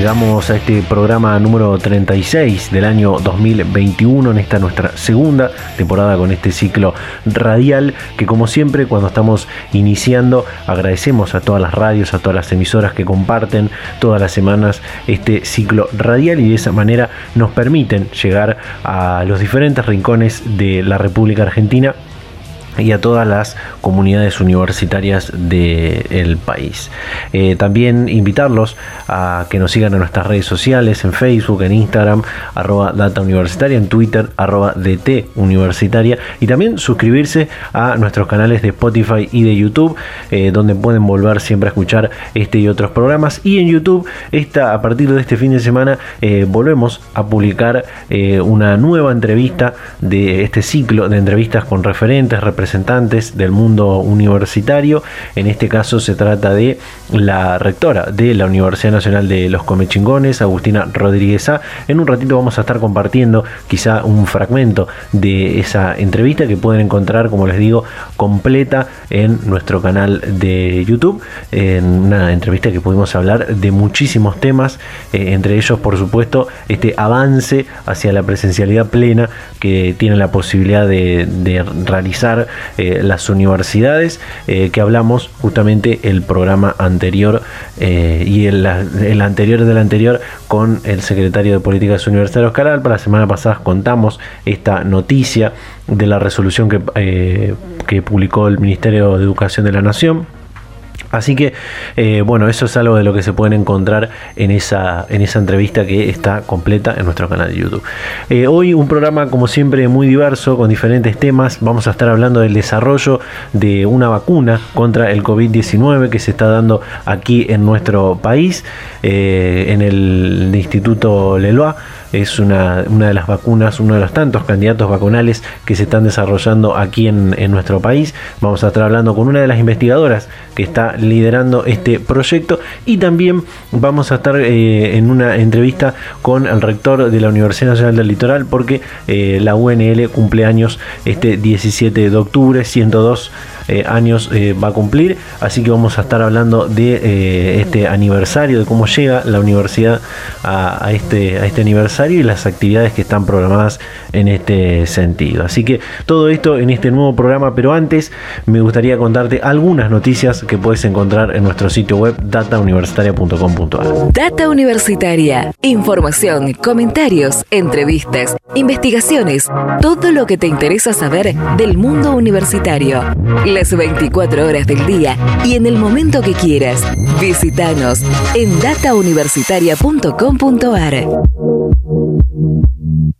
Llegamos a este programa número 36 del año 2021 en esta nuestra segunda temporada con este ciclo radial que como siempre cuando estamos iniciando agradecemos a todas las radios, a todas las emisoras que comparten todas las semanas este ciclo radial y de esa manera nos permiten llegar a los diferentes rincones de la República Argentina y a todas las comunidades universitarias del país. Eh, también invitarlos a que nos sigan en nuestras redes sociales, en Facebook, en Instagram, arroba Data en Twitter, arroba DT Universitaria, y también suscribirse a nuestros canales de Spotify y de YouTube, eh, donde pueden volver siempre a escuchar este y otros programas. Y en YouTube, esta, a partir de este fin de semana, eh, volvemos a publicar una nueva entrevista de este ciclo de entrevistas con referentes, representantes, representantes del mundo universitario. En este caso se trata de la rectora de la Universidad Nacional de los Comechingones, Agustina Rodríguez A. En un ratito vamos a estar compartiendo quizá un fragmento de esa entrevista que pueden encontrar, como les digo, completa en nuestro canal de YouTube. En una entrevista que pudimos hablar de muchísimos temas, eh, entre ellos, por supuesto, este avance hacia la presencialidad plena que tiene la posibilidad de, de realizar eh, las universidades, eh, que hablamos justamente el programa anterior eh, y el, anterior del anterior con el secretario de Políticas Universitarias Oscar para La semana pasada contamos esta noticia de la resolución que, que publicó el Ministerio de Educación de la Nación Así que, eh, bueno, eso es algo de lo que se pueden encontrar en esa, en esa entrevista que está completa en nuestro canal de YouTube. Eh, hoy un programa, como siempre, muy diverso, con diferentes temas. Vamos a estar hablando del desarrollo de una vacuna contra el COVID-19 que se está dando aquí en nuestro país, eh, en el Instituto Leloa es una, de las vacunas, uno de los tantos candidatos vacunales que se están desarrollando aquí en, nuestro país. Vamos a estar hablando con una de las investigadoras que está liderando este proyecto y también vamos a estar eh, en una entrevista con el rector de la Universidad Nacional del Litoral porque eh, la UNL cumple años este 17 de octubre, 102 eh, años eh, va a cumplir. Así que vamos a estar hablando de eh, este aniversario, de cómo llega la universidad a, este, a este aniversario y las actividades que están programadas en este sentido. Así que todo esto en este nuevo programa, pero antes me gustaría contarte algunas noticias que puedes encontrar en nuestro sitio web datauniversitaria.com.ar. Data Universitaria, información, comentarios, entrevistas, investigaciones, todo lo que te interesa saber del mundo universitario las 24 horas del día y en el momento que quieras. Visítanos en datauniversitaria.com.ar.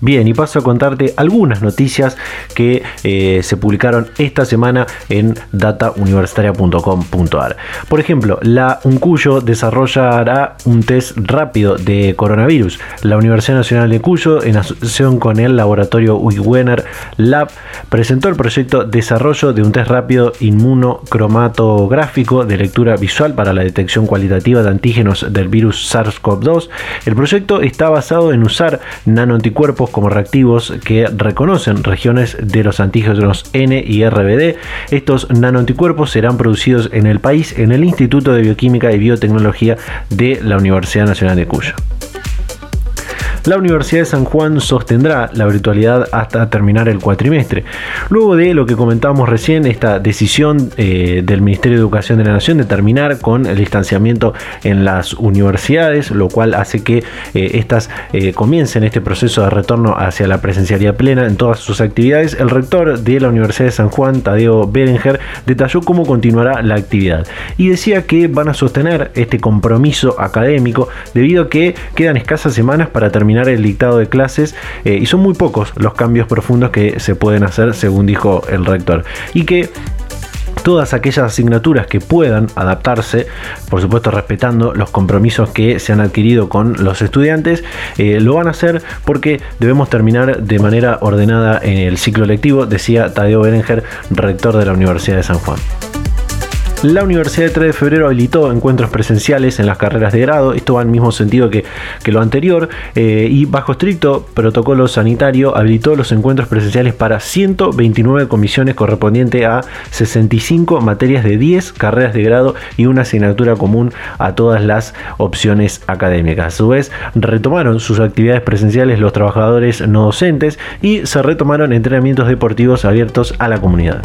Bien, y paso a contarte algunas noticias que eh, se publicaron esta semana en datauniversitaria.com.ar. Por ejemplo, la UNCUYO desarrollará un test rápido de coronavirus. La Universidad Nacional de Cuyo, en asociación con el laboratorio Wigwener Lab, presentó el proyecto Desarrollo de un test rápido inmunocromatográfico de lectura visual para la detección cualitativa de antígenos del virus SARS-CoV-2. El proyecto está basado en usar nanoanticuerpos como reactivos que reconocen regiones de los antígenos N y RBD. Estos nanoanticuerpos serán producidos en el país en el Instituto de Bioquímica y Biotecnología de la Universidad Nacional de Cuyo. La Universidad de San Juan sostendrá la virtualidad hasta terminar el cuatrimestre. Luego de lo que comentábamos recién, esta decisión eh, del Ministerio de Educación de la Nación de terminar con el distanciamiento en las universidades, lo cual hace que eh, estas eh, comiencen este proceso de retorno hacia la presencialidad plena en todas sus actividades, el rector de la Universidad de San Juan, Tadeo Berenger, detalló cómo continuará la actividad y decía que van a sostener este compromiso académico debido a que quedan escasas semanas para terminar el dictado de clases y son muy pocos los cambios profundos que se pueden hacer según dijo el rector y que todas aquellas asignaturas que puedan adaptarse, por supuesto respetando los compromisos que se han adquirido con los estudiantes, eh, lo van a hacer porque debemos terminar de manera ordenada en el ciclo lectivo, decía Tadeo Berenger, rector de la Universidad de San Juan. La Universidad de 3 de Febrero habilitó encuentros presenciales en las carreras de grado, esto va en el mismo sentido que, lo anterior, eh, y bajo estricto protocolo sanitario habilitó los encuentros presenciales para 129 comisiones correspondientes a 65 materias de 10 carreras de grado y una asignatura común a todas las opciones académicas. A su vez, retomaron sus actividades presenciales los trabajadores no docentes y se retomaron entrenamientos deportivos abiertos a la comunidad.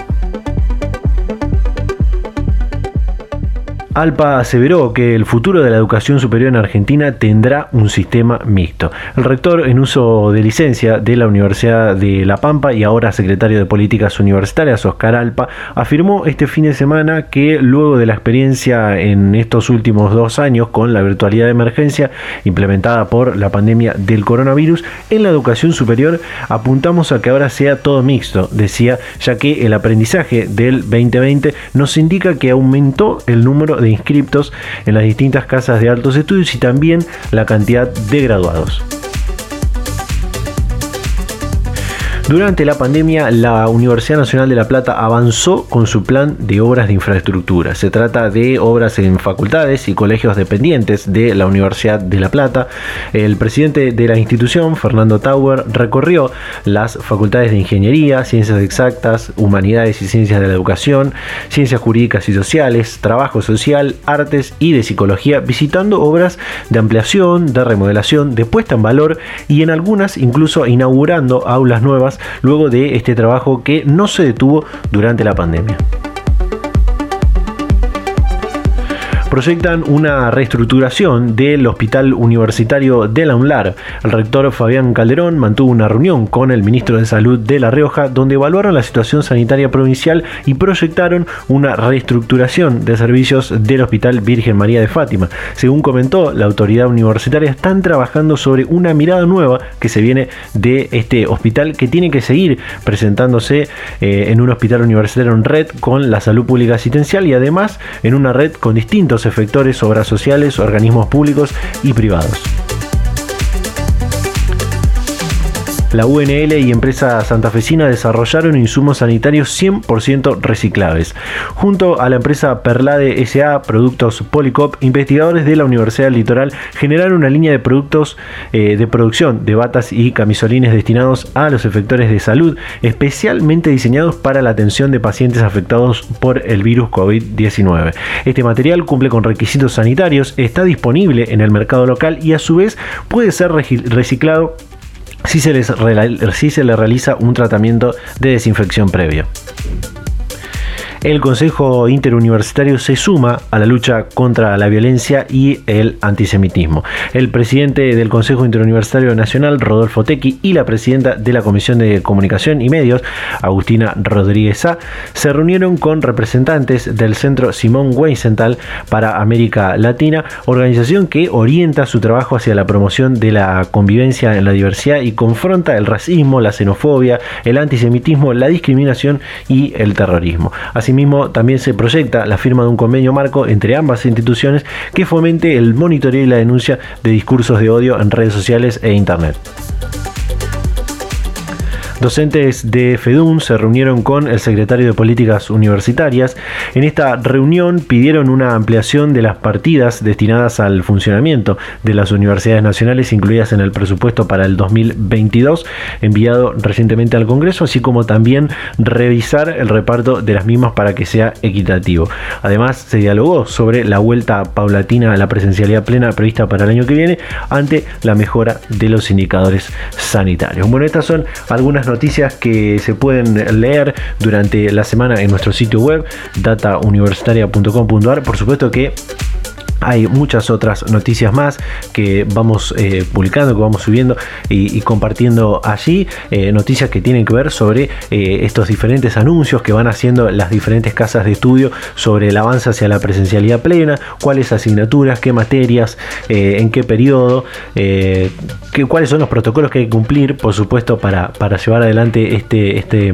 Alpa aseveró que el futuro de la educación superior en Argentina tendrá un sistema mixto. El rector en uso de licencia de la Universidad de La Pampa y ahora secretario de Políticas Universitarias, Oscar Alpa, afirmó este fin de semana que luego de la experiencia en estos últimos dos años con la virtualidad de emergencia implementada por la pandemia del coronavirus, en la educación superior apuntamos a que ahora sea todo mixto, decía, ya que el aprendizaje del 2020 nos indica que aumentó el número de de inscriptos en las distintas casas de altos estudios y también la cantidad de graduados. Durante la pandemia, la Universidad Nacional de La Plata avanzó con su plan de obras de infraestructura. Se trata de obras en facultades y colegios dependientes de la Universidad de La Plata. El presidente de la institución, Fernando Tauer, recorrió las facultades de Ingeniería, Ciencias Exactas, Humanidades y Ciencias de la Educación, Ciencias Jurídicas y Sociales, Trabajo Social, Artes y de Psicología, visitando obras de ampliación, de remodelación, de puesta en valor y en algunas incluso inaugurando aulas nuevas luego de este trabajo que no se detuvo durante la pandemia. Proyectan una reestructuración del Hospital Universitario de la UNLAR. El rector Fabián Calderón mantuvo una reunión con el ministro de Salud de La Rioja donde evaluaron la situación sanitaria provincial y proyectaron una reestructuración de servicios del Hospital Virgen María de Fátima. Según comentó la autoridad universitaria, están trabajando sobre una mirada nueva que se viene de este hospital que tiene que seguir presentándose eh, en un hospital universitario en red con la salud pública asistencial y además en una red con distintos efectores, obras sociales, organismos públicos y privados. La UNL y empresa santafesina desarrollaron insumos sanitarios 100% reciclables. Junto a la empresa Perlade SA Productos Policop, investigadores de la Universidad del Litoral generaron una línea de productos eh, de producción de batas y camisolines destinados a los efectores de salud, especialmente diseñados para la atención de pacientes afectados por el virus COVID-19. Este material cumple con requisitos sanitarios, está disponible en el mercado local y a su vez puede ser reciclado si se, les, si se realiza un tratamiento de desinfección previo el Consejo Interuniversitario se suma a la lucha contra la violencia y el antisemitismo. El presidente del Consejo Interuniversitario Nacional, Rodolfo Tequi, y la presidenta de la Comisión de Comunicación y Medios, Agustina Rodríguez A, se reunieron con representantes del Centro Simón Weisenthal para América Latina, organización que orienta su trabajo hacia la promoción de la convivencia en la diversidad y confronta el racismo, la xenofobia, el antisemitismo, la discriminación y el terrorismo. Así Asimismo, también se proyecta la firma de un convenio marco entre ambas instituciones que fomente el monitoreo y la denuncia de discursos de odio en redes sociales e Internet. Docentes de FEDUN se reunieron con el secretario de Políticas Universitarias. En esta reunión pidieron una ampliación de las partidas destinadas al funcionamiento de las universidades nacionales incluidas en el presupuesto para el 2022 enviado recientemente al Congreso, así como también revisar el reparto de las mismas para que sea equitativo. Además, se dialogó sobre la vuelta paulatina a la presencialidad plena prevista para el año que viene ante la mejora de los indicadores sanitarios. Bueno, estas son algunas noticias que se pueden leer durante la semana en nuestro sitio web datauniversitaria.com.ar. Por supuesto que hay muchas otras noticias más que vamos eh, publicando, que vamos subiendo y, compartiendo allí. Eh, noticias que tienen que ver sobre eh, estos diferentes anuncios que van haciendo las diferentes casas de estudio sobre el avance hacia la presencialidad plena, cuáles asignaturas, qué materias, en qué periodo, cuáles son los protocolos que hay que cumplir, por supuesto, para, para llevar adelante este, este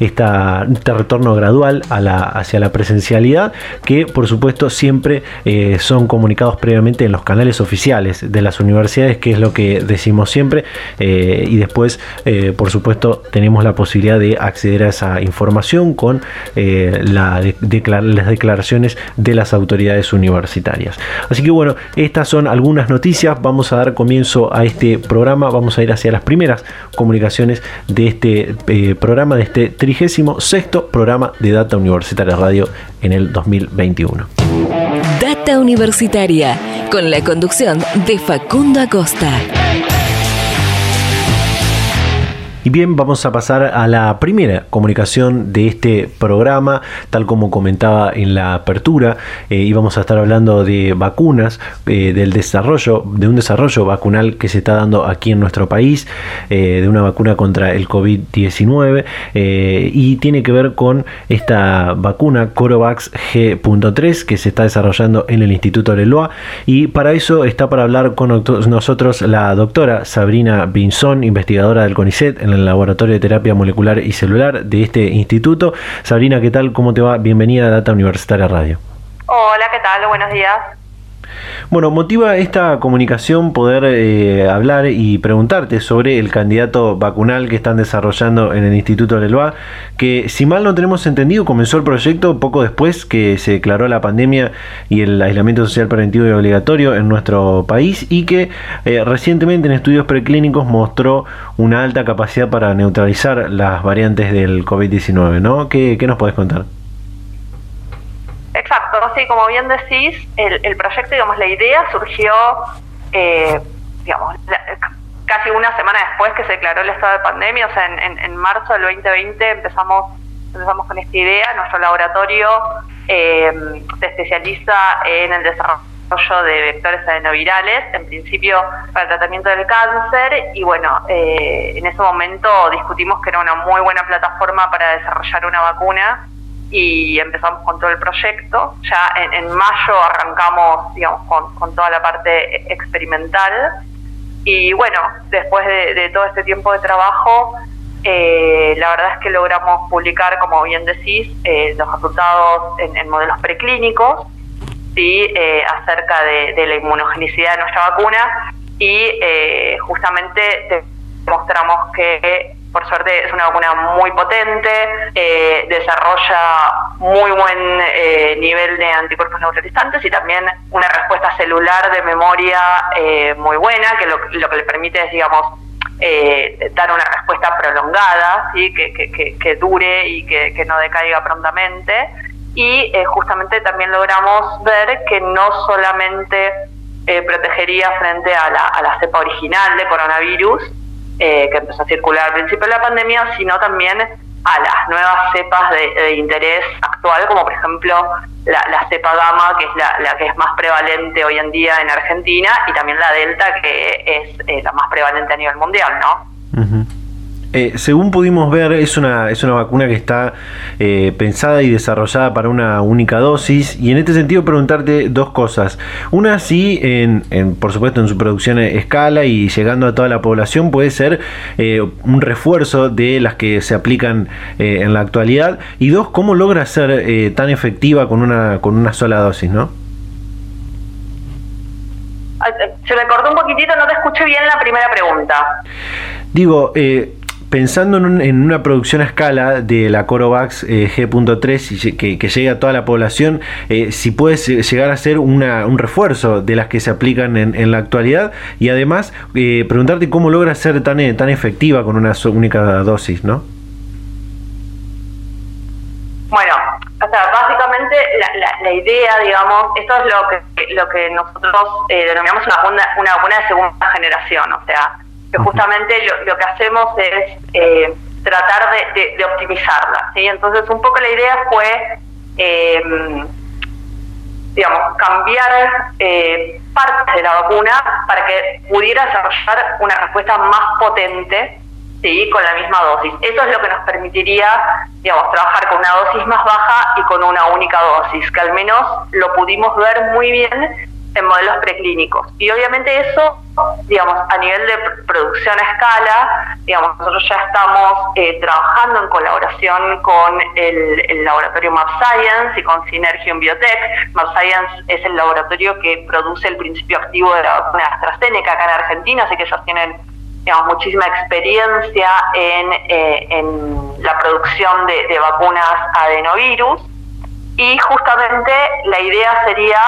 esta, este retorno gradual hacia la presencialidad, que por supuesto siempre eh, son comunicados previamente en los canales oficiales de las universidades, que es lo que decimos siempre, eh, y después, eh, por supuesto, tenemos la posibilidad de acceder a esa información con la las declaraciones de las autoridades universitarias. Así que bueno, estas son algunas noticias, vamos a dar comienzo a este programa, vamos a ir hacia las primeras comunicaciones de este programa, de este sexto programa de Data Universitaria Radio en el 2021. Data Universitaria, con la conducción de Facundo Acosta. Y bien, vamos a pasar a la primera comunicación de este programa, tal como comentaba en la apertura, eh, íbamos a estar hablando de vacunas, eh, del desarrollo, de un desarrollo vacunal que se está dando aquí en nuestro país, eh, de una vacuna contra el COVID-19, y tiene que ver con esta vacuna Corovax G.3 que se está desarrollando en el Instituto Leloa, y para eso está para hablar con nosotros la doctora Sabrina Binzón, investigadora del CONICET, el Laboratorio de Terapia Molecular y Celular de este instituto. Sabrina, ¿qué tal? ¿Cómo te va? Bienvenida a Data Universitaria Radio. Hola, ¿qué tal? Buenos días. Bueno, motiva esta comunicación poder eh, hablar y preguntarte sobre el candidato vacunal que están desarrollando en el Instituto Leloa, que si mal no tenemos entendido comenzó el proyecto poco después que se declaró la pandemia y el aislamiento social preventivo y obligatorio en nuestro país y que eh, recientemente en estudios preclínicos mostró una alta capacidad para neutralizar las variantes del COVID-19, ¿no? ¿Qué, ¿Qué nos podés contar? Exacto, sí, como bien decís, el, proyecto, digamos, la idea surgió, eh, digamos, casi una semana después que se declaró el estado de pandemia, o sea, en, marzo del 2020 empezamos, empezamos con esta idea, nuestro laboratorio eh, se especializa en el desarrollo de vectores adenovirales, en principio para el tratamiento del cáncer, y bueno, eh, en ese momento discutimos que era una muy buena plataforma para desarrollar una vacuna y empezamos con todo el proyecto. Ya en, mayo arrancamos, digamos, con, toda la parte experimental. Y bueno, después de, todo este tiempo de trabajo, eh, la verdad es que logramos publicar, como bien decís, eh, los resultados en, modelos preclínicos, ¿sí? Eh, acerca de, la inmunogenicidad de nuestra vacuna y justamente demostramos que por suerte es una vacuna muy potente, eh, desarrolla muy buen eh, nivel de anticuerpos neutralizantes y también una respuesta celular de memoria eh, muy buena, que lo, que le permite es, digamos, dar una respuesta prolongada, ¿sí? que, dure y que, no decaiga prontamente. Y justamente también logramos ver que no solamente protegería frente a la cepa original de coronavirus, eh, que empezó a circular al principio de la pandemia, sino también a las nuevas cepas de, interés actual, como por ejemplo la, cepa gamma, que es la, que es más prevalente hoy en día en Argentina, y también la delta, que es la más prevalente a nivel mundial, ¿no? Eh, según pudimos ver, es una, es una vacuna que está eh, pensada y desarrollada para una única dosis. Y en este sentido, preguntarte dos cosas. Una, si, en, por supuesto, en su producción a escala y llegando a toda la población, puede ser eh, un refuerzo de las que se aplican en la actualidad. Y dos, ¿cómo logra ser tan efectiva con una, con una sola dosis, no? Se me cortó un poquitito, no te escuché bien la primera pregunta. Digo, eh, pensando en, una producción a escala de la Corovax eh, G.3 y que, que, llegue a toda la población, eh, si puede llegar a ser una, un refuerzo de las que se aplican en, la actualidad y además preguntarte cómo logra ser tan, tan efectiva con una única dosis, ¿no? Bueno, o sea, básicamente la, idea, digamos, esto es lo que lo que nosotros denominamos una una vacuna de segunda generación, o sea, que justamente lo, que hacemos es eh, tratar de, optimizarla. ¿sí? Entonces, un poco la idea fue, eh, digamos, cambiar eh, partes de la vacuna para que pudiera desarrollar una respuesta más potente ¿sí? con la misma dosis. Eso es lo que nos permitiría, digamos, trabajar con una dosis más baja y con una única dosis, que al menos lo pudimos ver muy bien en modelos preclínicos. Y obviamente eso, digamos, a nivel de producción a escala, digamos, nosotros ya estamos eh, trabajando en colaboración con el, laboratorio Map Science y con Synergium Biotech. Map Science es el laboratorio que produce el principio activo de la vacuna AstraZeneca acá en Argentina, así que ellos tienen digamos, muchísima experiencia en, eh, en la producción de, de vacunas adenovirus y justamente la idea sería,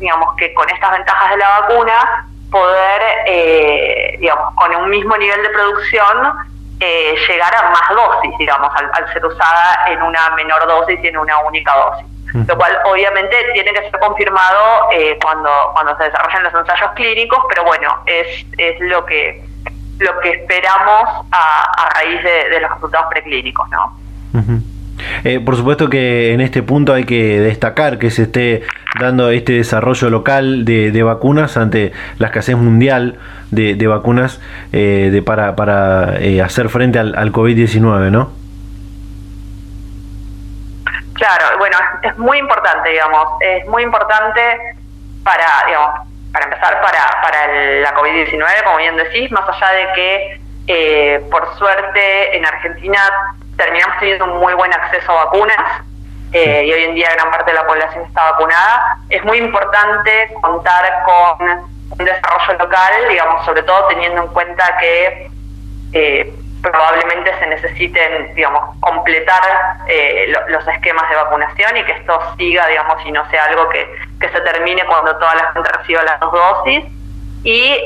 digamos, que con estas ventajas de la vacuna, poder, eh, digamos, con un mismo nivel de producción, eh, llegar a más dosis, digamos, al, ser usada en una menor dosis y en una única dosis. Lo cual obviamente tiene que ser confirmado eh, cuando, cuando se desarrollen los ensayos clínicos, pero bueno, es, es lo que lo que esperamos a, raíz de, los resultados preclínicos, ¿no? Eh, por supuesto que en este punto hay que destacar que se esté dando este desarrollo local de, vacunas ante la escasez mundial de, vacunas eh, de, para, para eh, hacer frente al, COVID-19, ¿no? Claro, bueno, es muy importante, digamos, es muy importante para, digamos, para empezar para, para la COVID-19, como bien decís, más allá de que por suerte en Argentina terminamos teniendo un muy buen acceso a vacunas eh, y hoy en día gran parte de la población está vacunada. Es muy importante contar con un desarrollo local, digamos, sobre todo teniendo en cuenta que eh, probablemente se necesiten, digamos, completar eh, los esquemas de vacunación y que esto siga, digamos, y no sea algo que, que se termine cuando toda la gente reciba las dos dosis. Y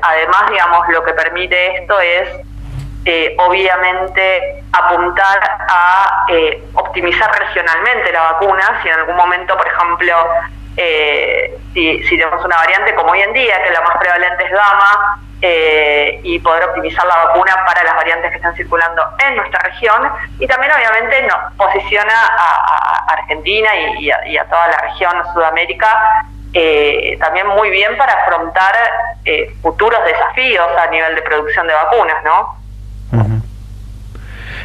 además, digamos, lo que permite esto es eh, obviamente apuntar a eh, optimizar regionalmente la vacuna, si en algún momento, por ejemplo, eh, si, tenemos una variante como hoy en día, que la más prevalente es gamma, y poder optimizar la vacuna para las variantes que están circulando en nuestra región, y también obviamente nos posiciona a, Argentina y, a, toda la región Sudamérica también muy bien para afrontar futuros desafíos a nivel de producción de vacunas, ¿no?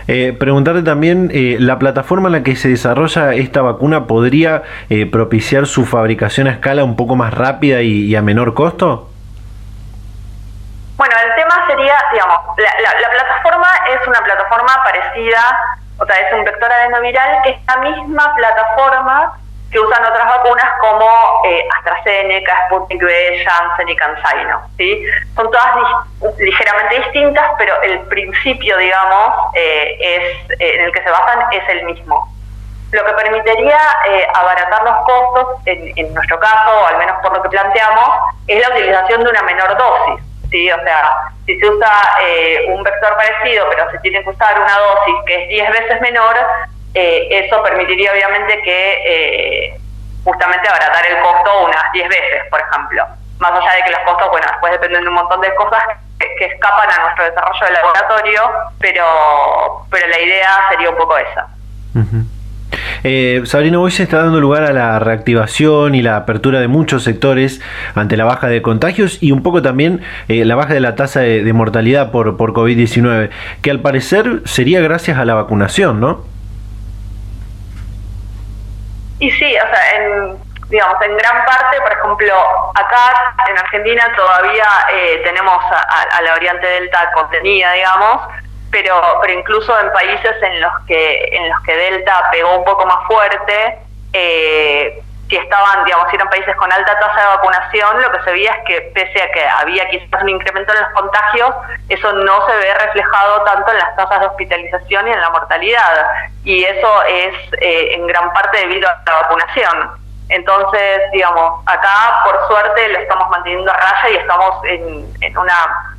Eh, preguntarte también, eh, ¿la plataforma en la que se desarrolla esta vacuna podría eh, propiciar su fabricación a escala un poco más rápida y, a menor costo? Bueno, el tema sería, digamos, la, plataforma es una plataforma parecida, o sea, es un vector adenoviral que es la misma plataforma que usan otras vacunas como eh, AstraZeneca, Sputnik V, Janssen y CanSino. ¿sí? Son todas ligeramente distintas, pero el principio, digamos, eh, es, en el que se basan es el mismo. Lo que permitiría eh, abaratar los costos, en, nuestro caso, o al menos por lo que planteamos, es la utilización de una menor dosis. ¿sí? O sea, si se usa un vector parecido, pero se tiene que usar una dosis que es 10 veces menor, eh, eso permitiría obviamente que eh, justamente abaratar el costo unas 10 veces, por ejemplo. Más allá de que los costos, bueno, después dependen de un montón de cosas que, escapan a nuestro desarrollo del laboratorio, pero, pero la idea sería un poco esa. Eh, Sabrina, hoy se está dando lugar a la reactivación y la apertura de muchos sectores ante la baja de contagios y un poco también la baja de la tasa de, de mortalidad por, por COVID-19, que al parecer sería gracias a la vacunación, ¿no? Y sí, o sea, en, digamos, en gran parte, por ejemplo, acá en Argentina todavía eh, tenemos a, la variante Delta contenida, digamos, pero, pero incluso en países en los que en los que Delta pegó un poco más fuerte, eh, si estaban, digamos, si eran países con alta tasa de vacunación, lo que se veía es que pese a que había quizás un incremento en los contagios, eso no se ve reflejado tanto en las tasas de hospitalización y en la mortalidad. Y eso es eh, en gran parte debido a la vacunación. Entonces, digamos, acá por suerte lo estamos manteniendo a raya y estamos en, en una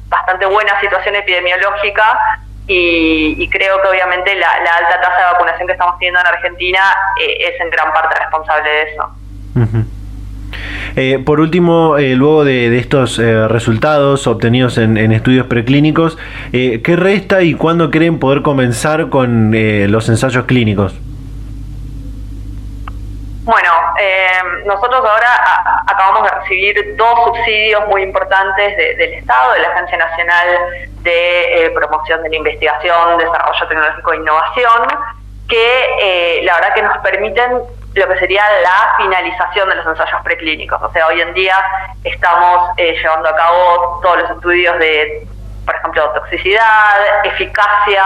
bastante buena situación epidemiológica y, creo que obviamente la, alta tasa de vacunación que estamos teniendo en Argentina eh, es en gran parte responsable de eso. Eh, por último, eh, luego de, estos resultados obtenidos en, estudios preclínicos, ¿qué resta y cuándo creen poder comenzar con los ensayos clínicos? Bueno, nosotros ahora acabamos de recibir dos subsidios muy importantes del Estado, de la Agencia Nacional de eh, Promoción de la Investigación, Desarrollo Tecnológico e Innovación, que eh, la verdad que nos permiten lo que sería la finalización de los ensayos preclínicos. O sea, hoy en día estamos eh, llevando a cabo todos los estudios de por ejemplo, toxicidad, eficacia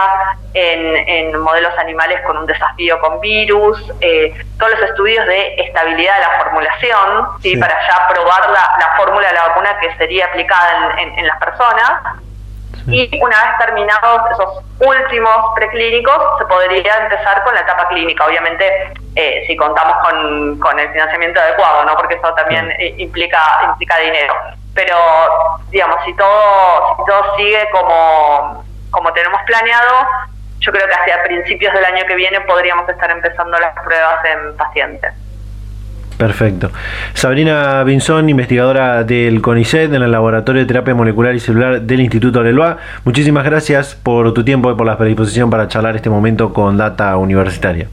en, modelos animales con un desafío con virus, eh, todos los estudios de estabilidad de la formulación, ¿sí? para ya probar la, fórmula de la vacuna que sería aplicada en, las personas. Y una vez terminados esos últimos preclínicos, se podría empezar con la etapa clínica. Obviamente, eh, si contamos con, con, el financiamiento adecuado, ¿no? porque eso también implica, implica dinero pero digamos, si todo, si todo sigue como, como tenemos planeado, yo creo que hacia principios del año que viene podríamos estar empezando las pruebas en pacientes. Perfecto. Sabrina Binzón, investigadora del CONICET en el Laboratorio de Terapia Molecular y Celular del Instituto Leloa. Muchísimas gracias por tu tiempo y por la predisposición para charlar este momento con Data Universitaria.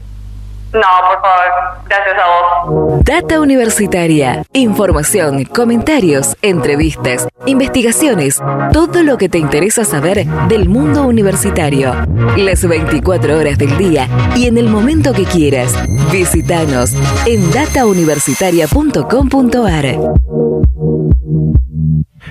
No, por favor, gracias a vos. Data Universitaria. Información, comentarios, entrevistas, investigaciones, todo lo que te interesa saber del mundo universitario. Las 24 horas del día y en el momento que quieras. Visítanos en datauniversitaria.com.ar.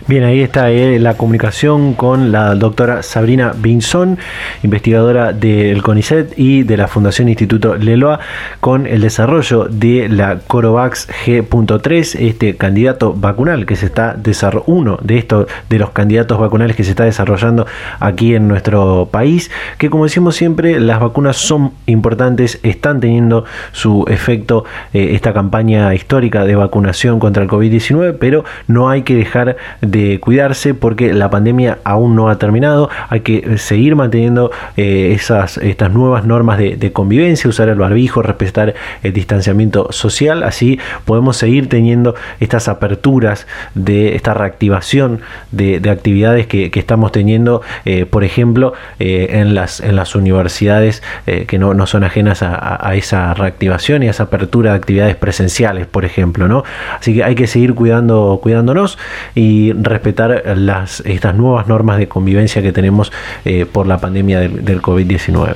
Bien, ahí está eh, la comunicación con la doctora Sabrina Binzón, investigadora del CONICET y de la Fundación Instituto Leloa, con el desarrollo de la Corovax G.3, este candidato vacunal que se está desarrollando, uno de estos de los candidatos vacunales que se está desarrollando aquí en nuestro país, que como decimos siempre, las vacunas son importantes, están teniendo su efecto eh, esta campaña histórica de vacunación contra el COVID-19, pero no hay que dejar de cuidarse porque la pandemia aún no ha terminado. Hay que seguir manteniendo eh, esas, estas nuevas normas de, convivencia, usar el barbijo, respetar el distanciamiento social. Así podemos seguir teniendo estas aperturas de esta reactivación de, actividades que, estamos teniendo, eh, por ejemplo, eh, en, las, en las universidades que no, son ajenas a, esa reactivación y a esa apertura de actividades presenciales, por ejemplo. ¿no? Así que hay que seguir cuidando, cuidándonos y respetar las, estas nuevas normas de convivencia que tenemos eh, por la pandemia del, COVID-19.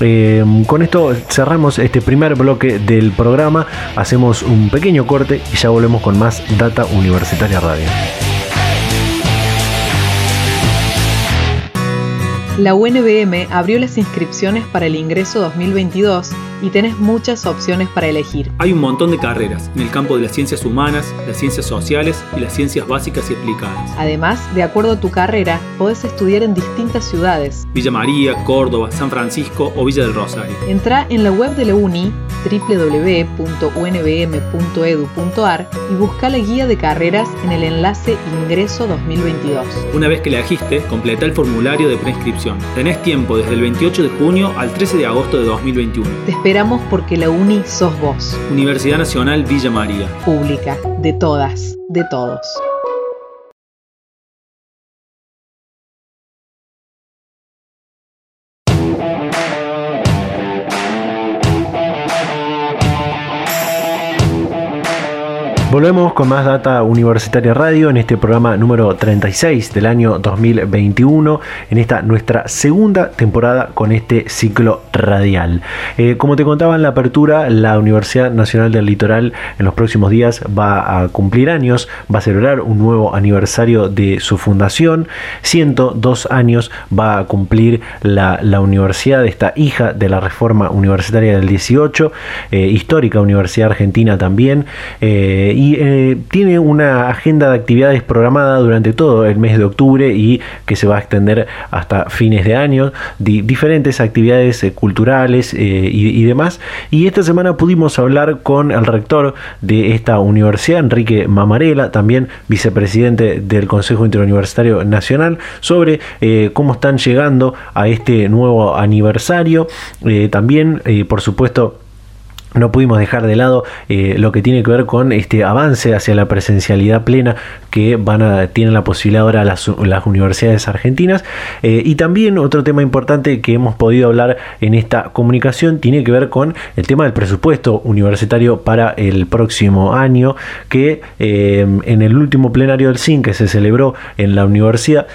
Eh, con esto cerramos este primer bloque del programa, hacemos un pequeño corte y ya volvemos con más Data Universitaria Radio. La UNBM abrió las inscripciones para el ingreso 2022 y tenés muchas opciones para elegir. Hay un montón de carreras en el campo de las ciencias humanas, las ciencias sociales y las ciencias básicas y aplicadas. Además, de acuerdo a tu carrera, podés estudiar en distintas ciudades. Villa María, Córdoba, San Francisco o Villa del Rosario. Entra en la web de la UNI www.unbm.edu.ar y busca la guía de carreras en el enlace Ingreso 2022. Una vez que la elegiste, completa el formulario de preinscripción. Tenés tiempo desde el 28 de junio al 13 de agosto de 2021 esperamos porque la UNI sos vos. Universidad Nacional Villa María. Pública, de todas, de todos. Volvemos con más Data Universitaria Radio en este programa número 36 del año 2021, en esta nuestra segunda temporada con este ciclo radial. Eh, como te contaba en la apertura, la Universidad Nacional del Litoral en los próximos días va a cumplir años, va a celebrar un nuevo aniversario de su fundación, 102 años va a cumplir la, universidad, esta hija de la reforma universitaria del 18, eh, histórica Universidad Argentina también. Eh, eh, tiene una agenda de actividades programada durante todo el mes de octubre y que se va a extender hasta fines de año, diferentes actividades eh, culturales eh, y, demás. Y esta semana pudimos hablar con el rector de esta universidad, Enrique Mamarela, también vicepresidente del Consejo Interuniversitario Nacional, sobre cómo están llegando a este nuevo aniversario. también, por supuesto, no pudimos dejar de lado eh, lo que tiene que ver con este avance hacia la presencialidad plena que van a, tienen la posibilidad ahora las, universidades argentinas. Eh, y también otro tema importante que hemos podido hablar en esta comunicación tiene que ver con el tema del presupuesto universitario para el próximo año, que eh, en el último plenario del CIN que se celebró en la universidad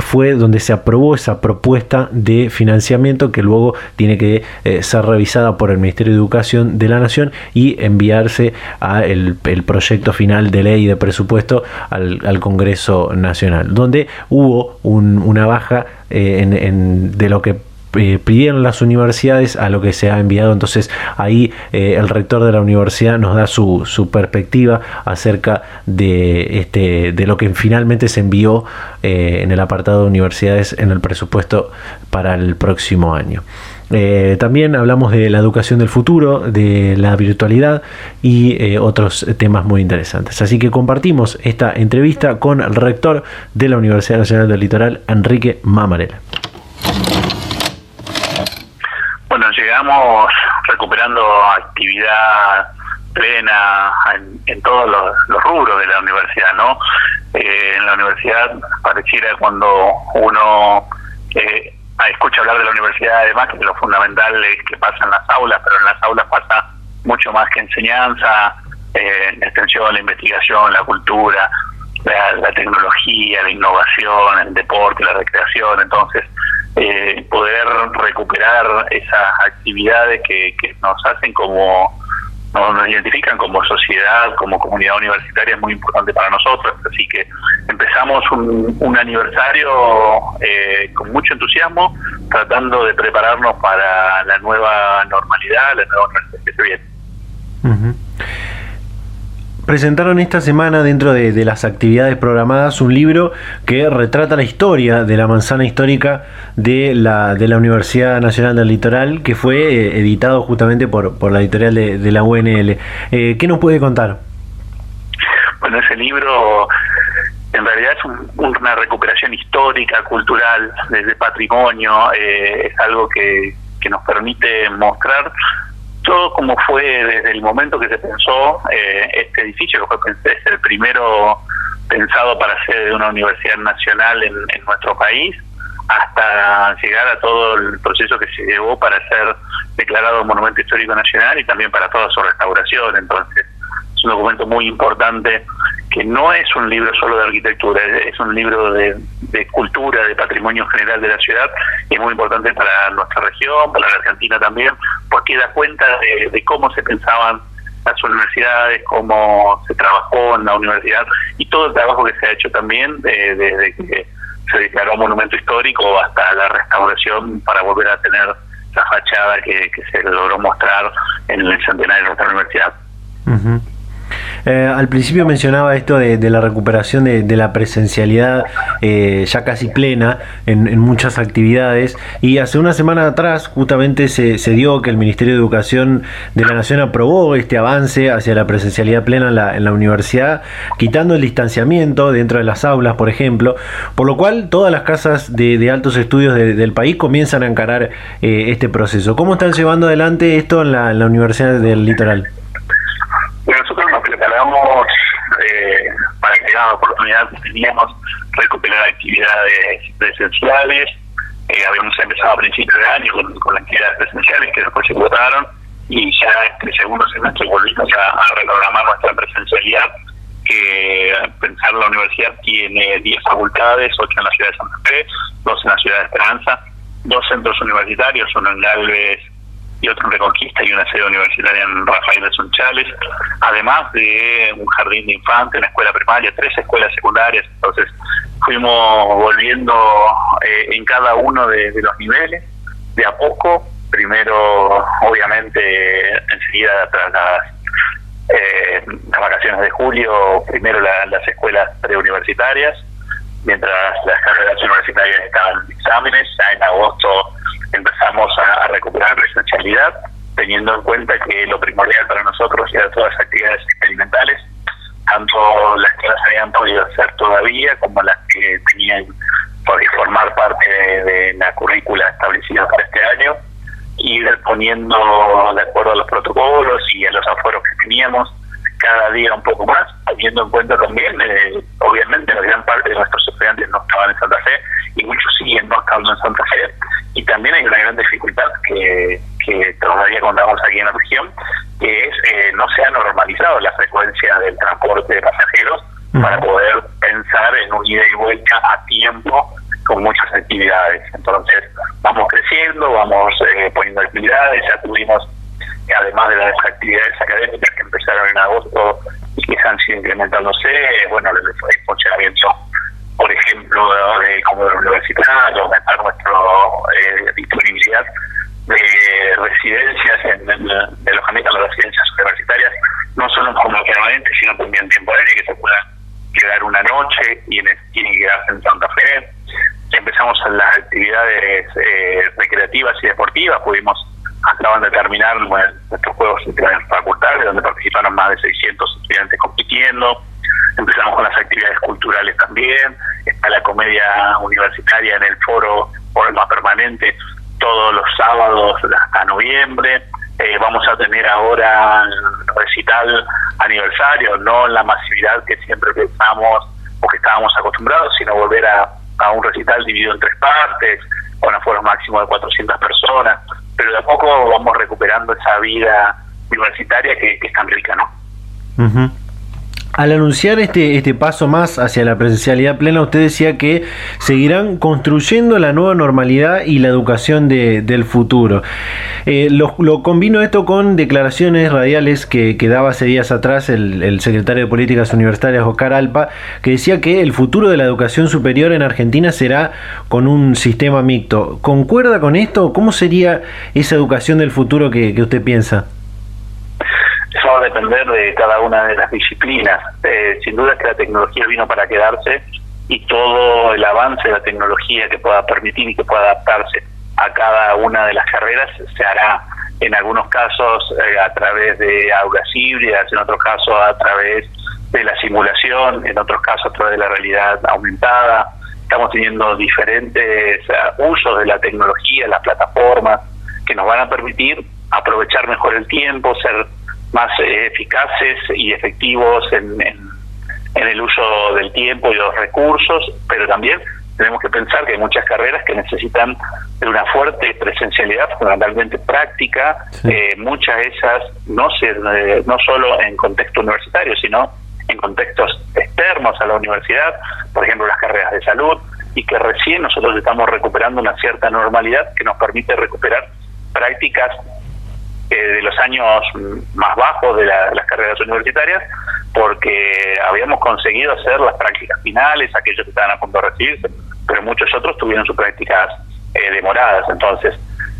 fue donde se aprobó esa propuesta de financiamiento que luego tiene que ser revisada por el Ministerio de Educación de la Nación y enviarse a el, proyecto final de ley de presupuesto al, Congreso Nacional, donde hubo una baja eh, en, de lo que eh, pidieron las universidades a lo que se ha enviado. Entonces ahí eh, el rector de la universidad nos da su, su, perspectiva acerca de, este, de lo que finalmente se envió en el apartado de universidades en el presupuesto para el próximo año. Eh, también hablamos de la educación del futuro, de la virtualidad y eh, otros temas muy interesantes. Así que compartimos esta entrevista con el rector de la Universidad Nacional del Litoral, Enrique Mamarela. Bueno, llegamos recuperando actividad plena en, todos los, rubros de la universidad, ¿no? Eh, en la universidad pareciera cuando uno escucha hablar de la universidad además que lo fundamental es que pasa en las aulas, pero en las aulas pasa mucho más que enseñanza, eh, la extensión, la investigación, la cultura, la, tecnología, la innovación, el deporte, la recreación, entonces eh, poder recuperar esas actividades que, que nos hacen como nos, identifican como sociedad, como comunidad universitaria, es muy importante para nosotros. Así que empezamos un, aniversario eh, con mucho entusiasmo, tratando de prepararnos para la nueva normalidad, la nueva normalidad que se viene. Presentaron esta semana dentro de, las actividades programadas un libro que retrata la historia de la manzana histórica de la, de la Universidad Nacional del Litoral, que fue eh, editado justamente por, la editorial de, la UNL. Eh, ¿Qué nos puede contar? Bueno, ese libro en realidad es una recuperación histórica, cultural, desde patrimonio, eh, es algo que, que nos permite mostrar todo como fue desde el momento que se pensó eh, este edificio, que fue es el primero pensado para ser de una universidad nacional en, nuestro país, hasta llegar a todo el proceso que se llevó para ser declarado Monumento Histórico Nacional y también para toda su restauración. Entonces, es un documento muy importante que no es un libro solo de arquitectura, es un libro de, cultura, de patrimonio general de la ciudad, y es muy importante para nuestra región, para la Argentina también, porque da cuenta de, cómo se pensaban las universidades, cómo se trabajó en la universidad y todo el trabajo que se ha hecho también desde que se declaró monumento histórico hasta la restauración para volver a tener la fachada que, se logró mostrar en el centenario de nuestra universidad. Eh, al principio mencionaba esto de, la recuperación de, la presencialidad eh, ya casi plena en, muchas actividades y hace una semana atrás justamente se, dio que el Ministerio de Educación de la Nación aprobó este avance hacia la presencialidad plena en la, universidad, quitando el distanciamiento dentro de las aulas, por ejemplo, por lo cual todas las casas de, altos estudios del país comienzan a encarar eh, este proceso. ¿Cómo están llevando adelante esto en la Universidad del Litoral? Eh, para que la oportunidad teníamos recuperar actividades presenciales. Eh, habíamos empezado a principios de año con, las actividades presenciales que después se votaron y ya este segundo semestre volvimos a, a reprogramar nuestra presencialidad que pensar la universidad tiene 10 facultades, 8 en la ciudad de Santa Fe, 2 en la ciudad de Esperanza, dos centros universitarios, uno en Galvez y otro en Reconquista y una sede universitaria en Rafael de Sunchales, además de un jardín de infantes, una escuela primaria, tres escuelas secundarias, entonces fuimos volviendo eh, en cada uno de, los niveles, de a poco, primero obviamente enseguida tras las, eh, las vacaciones de julio, primero las escuelas preuniversitarias, mientras las carreras universitarias estaban en exámenes, ya en agosto empezamos a, recuperar presencialidad, teniendo en cuenta que lo primordial para nosotros era todas las actividades experimentales, tanto las que las habían podido hacer todavía como las que tenían podido formar parte de, la currícula establecida para este año, ir poniendo de acuerdo a los protocolos y a los aforos que teníamos cada día un poco más, teniendo en cuenta también, eh, obviamente, la gran parte de nuestros estudiantes no estaban en Santa Fe y muchos siguen no estando en Santa Fe. Y también hay una gran dificultad que, que todavía contamos aquí en la región, que es eh, no se ha normalizado la frecuencia del transporte de pasajeros para poder pensar en un ida y vuelta a tiempo con muchas actividades. Entonces, vamos creciendo, vamos eh, poniendo actividades, ya tuvimos además de las actividades académicas que empezaron en agosto y que han sido incrementándose, bueno, el funcionamiento, por ejemplo, de, como de la universidad, aumentar nuestra eh, disponibilidad de residencias, en, de alojamiento en las residencias universitarias, no solo en forma permanente, sino también temporal, que se puedan quedar una noche y tienen que quedarse en Santa Fe. Empezamos las actividades eh, recreativas y deportivas, pudimos acaban de terminar nuestros Juegos Facultades, donde participaron más de 600 estudiantes compitiendo. Empezamos con las actividades culturales también. Está la comedia universitaria en el foro Forma Permanente todos los sábados hasta noviembre. Eh, vamos a tener ahora recital aniversario, no la masividad que siempre pensamos o que estábamos acostumbrados, sino volver a, a un recital dividido en tres partes, con aforos máximo de 400 personas pero de a poco vamos recuperando esa vida universitaria que, es tan rica, ¿no? Al anunciar este, este paso más hacia la presencialidad plena, usted decía que seguirán construyendo la nueva normalidad y la educación de, del futuro. Eh, lo, combino esto con declaraciones radiales que, daba hace días atrás el, secretario de Políticas Universitarias, Oscar Alpa, que decía que el futuro de la educación superior en Argentina será con un sistema mixto. ¿Concuerda con esto? ¿Cómo sería esa educación del futuro que usted piensa? Va a depender de cada una de las disciplinas. Eh, sin duda que la tecnología vino para quedarse y todo el avance de la tecnología que pueda permitir y que pueda adaptarse a cada una de las carreras se hará en algunos casos eh, a través de aulas híbridas, en otros casos a través de la simulación, en otros casos a través de la realidad aumentada. Estamos teniendo diferentes eh, usos de la tecnología, las plataformas, que nos van a permitir aprovechar mejor el tiempo, ser más eh, eficaces y efectivos en, en, el uso del tiempo y los recursos, pero también tenemos que pensar que hay muchas carreras que necesitan de una fuerte presencialidad, fundamentalmente práctica, eh, muchas de esas no, se, eh, no solo en contexto universitario, sino en contextos externos a la universidad, por ejemplo las carreras de salud, y que recién nosotros estamos recuperando una cierta normalidad que nos permite recuperar prácticas de los años más bajos de las carreras universitarias, porque habíamos conseguido hacer las prácticas finales, aquellos que estaban a punto de recibirse, pero muchos otros tuvieron sus prácticas eh, demoradas. Entonces,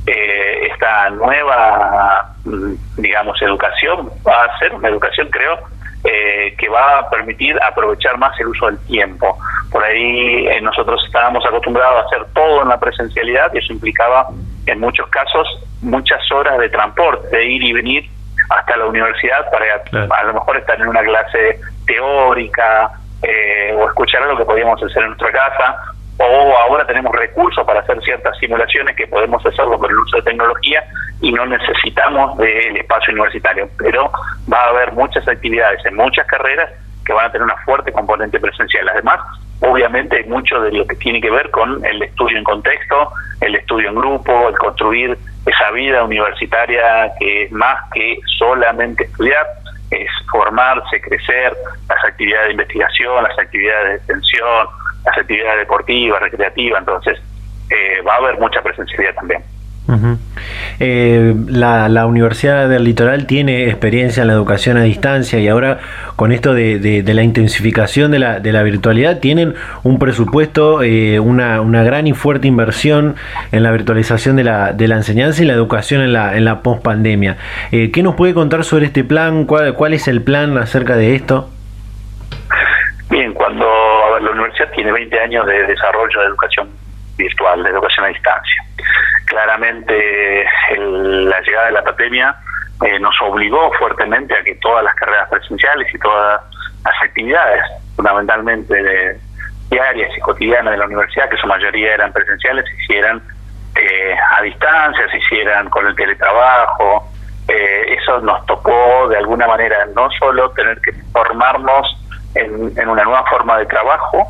eh, esta nueva, mm, digamos, educación va a ser una educación, creo, eh, que va a permitir aprovechar más el uso del tiempo. Por ahí nosotros estábamos acostumbrados a hacer todo en la presencialidad y eso implicaba en muchos casos muchas horas de transporte, de ir y venir hasta la universidad para a lo mejor estar en una clase teórica eh, o escuchar algo que podíamos hacer en nuestra casa o ahora tenemos recursos para hacer ciertas simulaciones que podemos hacerlo con el uso de tecnología y no necesitamos del espacio universitario, pero va a haber muchas actividades en muchas carreras que van a tener una fuerte componente presencial. Además, obviamente mucho de lo que tiene que ver con el estudio en contexto, el estudio en grupo, el construir esa vida universitaria que es más que solamente estudiar, es formarse, crecer, las actividades de investigación, las actividades de extensión, las actividades deportivas, recreativas, entonces eh, va a haber mucha presencialidad también. Eh, la, Universidad del Litoral tiene experiencia en la educación a distancia y ahora con esto de, la intensificación de la, de la, virtualidad tienen un presupuesto, eh, una, gran y fuerte inversión en la virtualización de la, la enseñanza y la educación en la, en la pospandemia. Eh, ¿Qué nos puede contar sobre este plan? ¿Cuál, ¿Cuál es el plan acerca de esto? Bien, cuando la universidad tiene 20 años de desarrollo de educación virtual, de educación a distancia claramente la llegada de la pandemia eh, nos obligó fuertemente a que todas las carreras presenciales y todas las actividades, fundamentalmente diarias y cotidianas de la universidad, que su mayoría eran presenciales, se hicieran eh, a distancia, se hicieran con el teletrabajo. Eh, eso nos tocó de alguna manera no solo tener que formarnos en una nueva forma de trabajo,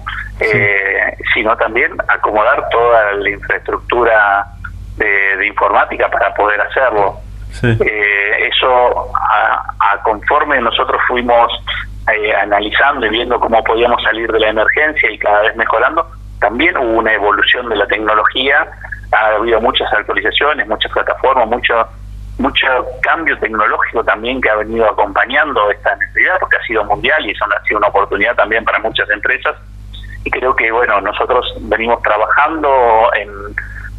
sino también acomodar toda la infraestructura de, informática para poder hacerlo. Eh, eso, a, conforme nosotros fuimos eh, analizando y viendo cómo podíamos salir de la emergencia y cada vez mejorando, también hubo una evolución de la tecnología, ha habido muchas actualizaciones, muchas plataformas, mucho mucho cambio tecnológico también que ha venido acompañando esta necesidad, porque ha sido mundial y eso ha sido una oportunidad también para muchas empresas. Y creo que, bueno, nosotros venimos trabajando en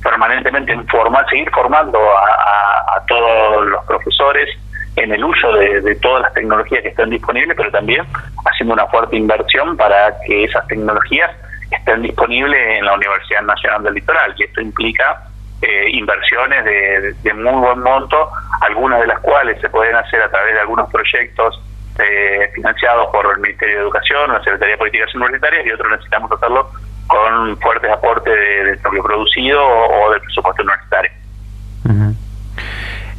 permanentemente en formar, seguir formando a, todos los profesores en el uso de, todas las tecnologías que están disponibles, pero también haciendo una fuerte inversión para que esas tecnologías estén disponibles en la Universidad Nacional del Litoral. Y esto implica eh, inversiones de, de, muy buen monto, algunas de las cuales se pueden hacer a través de algunos proyectos eh, financiados por el Ministerio de Educación, la Secretaría de Políticas Universitarias, y otros necesitamos hacerlo con fuertes aportes del propio producido o, del presupuesto universitario.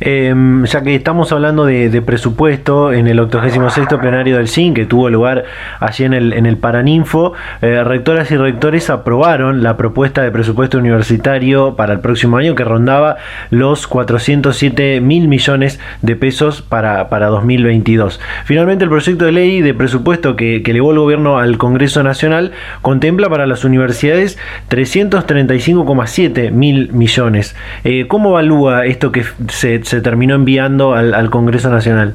Em, ya que estamos hablando de, presupuesto, en el 86 plenario del CIN, que tuvo lugar allí en el, Paraninfo, eh, rectoras y rectores aprobaron la propuesta de presupuesto universitario para el próximo año que rondaba los 407 mil millones de pesos para, para 2022. Finalmente, el proyecto de ley de presupuesto que, que elevó el gobierno al Congreso Nacional contempla para las universidades 335,7 mil millones. Eh, ¿Cómo evalúa esto que se se terminó enviando al, Congreso Nacional?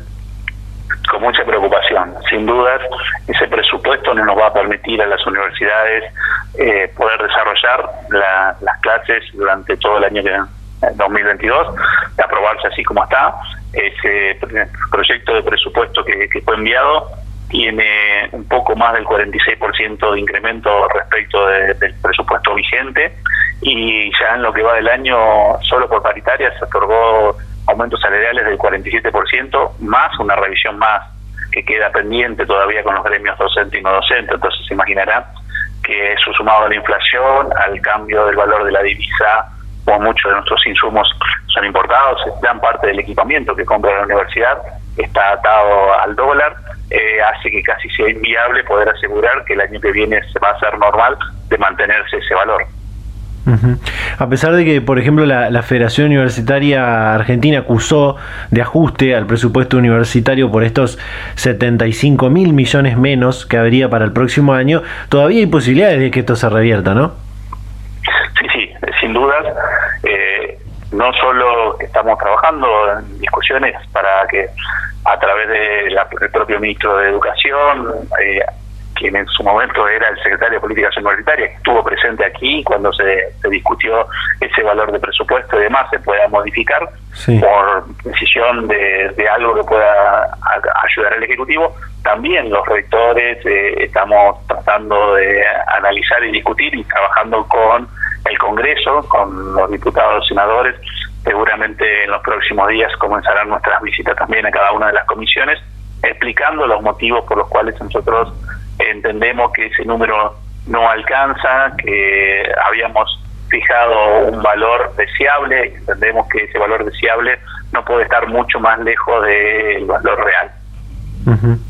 Con mucha preocupación, sin dudas, ese presupuesto no nos va a permitir a las universidades eh, poder desarrollar las clases durante todo el año 2022, de aprobarse así como está. Ese proyecto de presupuesto que, fue enviado tiene un poco más del 46% de incremento respecto del presupuesto vigente y ya en lo que va del año, solo por paritaria, se otorgó aumentos salariales del 47%, más una revisión más que queda pendiente todavía con los gremios docentes y no docentes. Entonces se imaginará que eso sumado a la inflación, al cambio del valor de la divisa, como muchos de nuestros insumos son importados, gran parte del equipamiento que compra la universidad está atado al dólar, eh, hace que casi sea inviable poder asegurar que el año que viene se va a ser normal de mantenerse ese valor. A pesar de que, por ejemplo, la, Federación Universitaria Argentina acusó de ajuste al presupuesto universitario por estos 75 mil millones menos que habría para el próximo año, todavía hay posibilidades de que esto se revierta, ¿no? Sí, sí, sin dudas. Eh, no solo estamos trabajando en discusiones para que a través del propio ministro de Educación, eh, quien en su momento era el secretario de Políticas Universitarias, que estuvo presente aquí cuando se, discutió ese valor de presupuesto y demás, se pueda modificar por decisión de, algo que pueda ayudar al Ejecutivo. También los rectores eh, estamos tratando de analizar y discutir y trabajando con el Congreso, con los diputados, senadores. Seguramente en los próximos días comenzarán nuestras visitas también a cada una de las comisiones, explicando los motivos por los cuales nosotros entendemos que ese número no alcanza, que habíamos fijado un valor deseable, entendemos que ese valor deseable no puede estar mucho más lejos del valor real.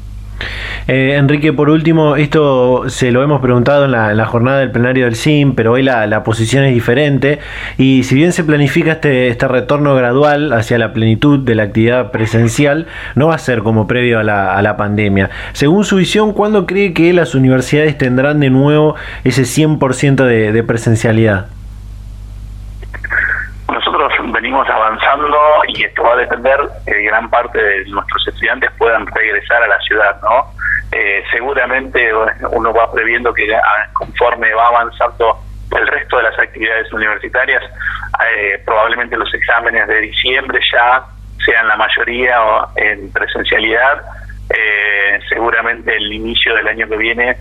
Eh, Enrique, por último, esto se lo hemos preguntado en la, jornada del plenario del SIM, pero hoy la, posición es diferente. Y si bien se planifica este, este retorno gradual hacia la plenitud de la actividad presencial, no va a ser como previo a la, pandemia. Según su visión, ¿cuándo cree que las universidades tendrán de nuevo ese 100% de, de presencialidad? Venimos avanzando y esto va a depender que gran parte de nuestros estudiantes puedan regresar a la ciudad, ¿no? Eh, seguramente uno va previendo que conforme va avanzando el resto de las actividades universitarias, eh, probablemente los exámenes de diciembre ya sean la mayoría en presencialidad. Eh, seguramente el inicio del año que viene,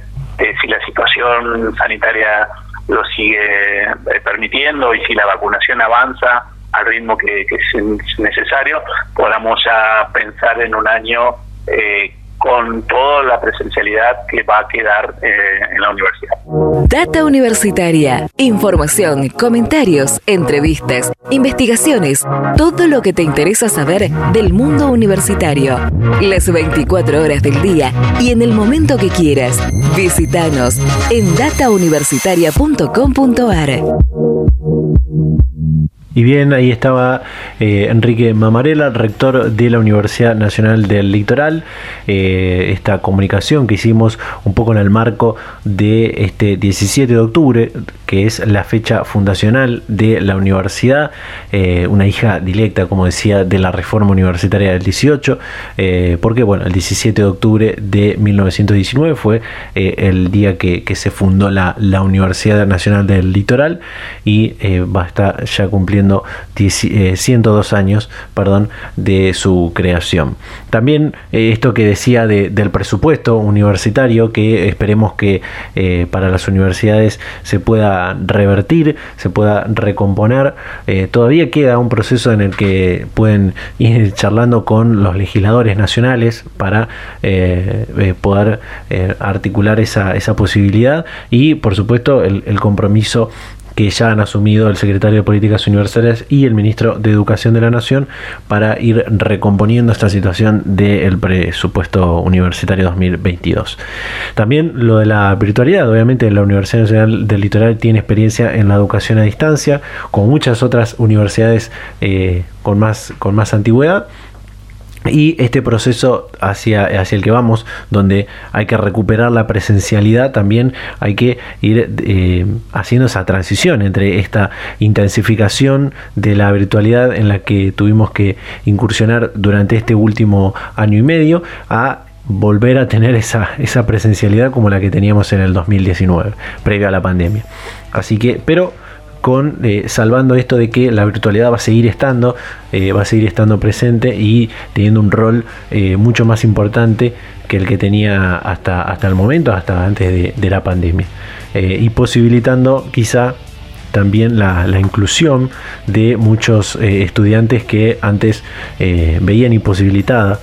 si la situación sanitaria lo sigue permitiendo y si la vacunación avanza al ritmo que, es necesario, podamos ya pensar en un año eh, con toda la presencialidad que va a quedar eh, en la universidad. Data Universitaria. Información, comentarios, entrevistas, investigaciones, todo lo que te interesa saber del mundo universitario. Las 24 horas del día y en el momento que quieras. Visítanos en datauniversitaria.com.ar. Y bien, ahí estaba eh, Enrique Mamarela, rector de la Universidad Nacional del Litoral. Eh, esta comunicación que hicimos un poco en el marco de este 17 de octubre, que es la fecha fundacional de la universidad, eh, una hija directa, como decía, de la reforma universitaria del 18, porque bueno, el 17 de octubre de 1919 fue el día que, se fundó la, la, Universidad Nacional del Litoral y va a estar ya cumpliendo 102 eh, años perdón, de su creación. También eh, esto que decía del presupuesto universitario, que esperemos que eh, para las universidades se pueda revertir, se pueda recomponer. todavía queda un proceso en el que pueden ir charlando con los legisladores nacionales para poder articular esa, esa posibilidad y por supuesto el compromiso que ya han asumido el secretario de Políticas Universales y el ministro de Educación de la Nación para ir recomponiendo esta situación del presupuesto universitario 2022. También lo de la virtualidad, obviamente la Universidad Nacional del Litoral tiene experiencia en la educación a distancia, con muchas otras universidades eh, con, más, con más antigüedad y este proceso hacia, hacia el que vamos, donde hay que recuperar la presencialidad, también hay que ir eh, haciendo esa transición entre esta intensificación de la virtualidad en la que tuvimos que incursionar durante este último año y medio a volver a tener esa, esa presencialidad como la que teníamos en el 2019, previa a la pandemia. Así que, pero con eh, salvando esto de que la virtualidad va a seguir estando, eh, va a seguir estando presente y teniendo un rol eh, mucho más importante que el que tenía hasta, hasta el momento, hasta antes de, la pandemia. y posibilitando quizá también la, la, inclusión de muchos estudiantes que antes veían imposibilitada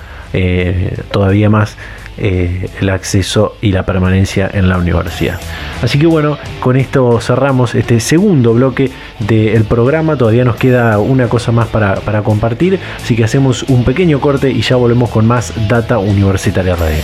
todavía más eh, el acceso y la permanencia en la universidad. Así que bueno, con esto cerramos este segundo bloque del programa. Todavía nos queda una cosa más para, para compartir, así que hacemos un pequeño corte y ya volvemos con más Data Universitaria Radio.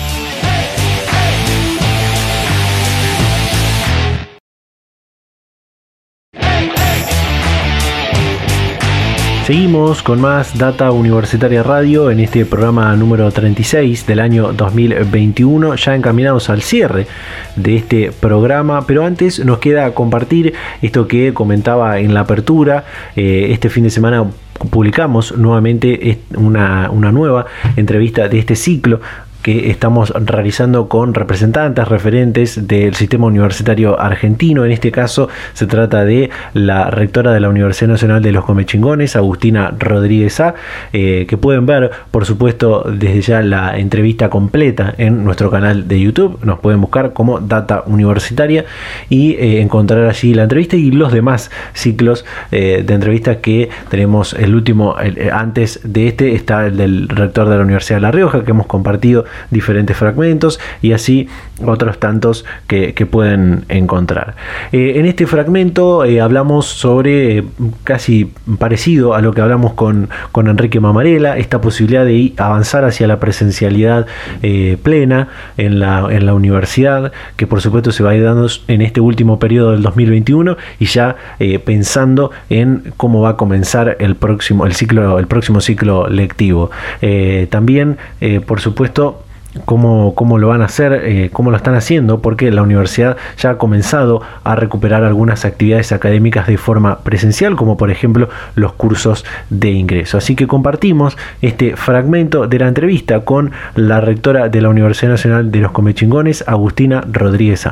Seguimos con más Data Universitaria Radio en este programa número 36 del año 2021, ya encaminados al cierre de este programa, pero antes nos queda compartir esto que comentaba en la apertura, eh, este fin de semana publicamos nuevamente una, una, nueva entrevista de este ciclo que estamos realizando con representantes, referentes del sistema universitario argentino. En este caso se trata de la rectora de la Universidad Nacional de los Comechingones, Agustina Rodríguez A, eh, que pueden ver, por supuesto, desde ya la entrevista completa en nuestro canal de YouTube. Nos pueden buscar como Data Universitaria y eh, encontrar allí la entrevista y los demás ciclos eh, de entrevistas que tenemos. El último, antes de este, está el del rector de la Universidad de La Rioja, que hemos compartido diferentes fragmentos y así otros tantos que, pueden encontrar. Eh, en este fragmento eh, hablamos sobre casi parecido a lo que hablamos con, con Enrique Mamarela, esta posibilidad de avanzar hacia la presencialidad plena en la, en la universidad, que por supuesto se va a ir dando en este último periodo del 2021 y ya pensando en cómo va a comenzar el próximo, el ciclo, el próximo ciclo lectivo. Eh, también, eh, por supuesto, Cómo, cómo, lo van a hacer, eh, cómo lo están haciendo, porque la universidad ya ha comenzado a recuperar algunas actividades académicas de forma presencial, como por ejemplo los cursos de ingreso. Así que compartimos este fragmento de la entrevista con la rectora de la Universidad Nacional de los Comechingones, Agustina Rodríguez.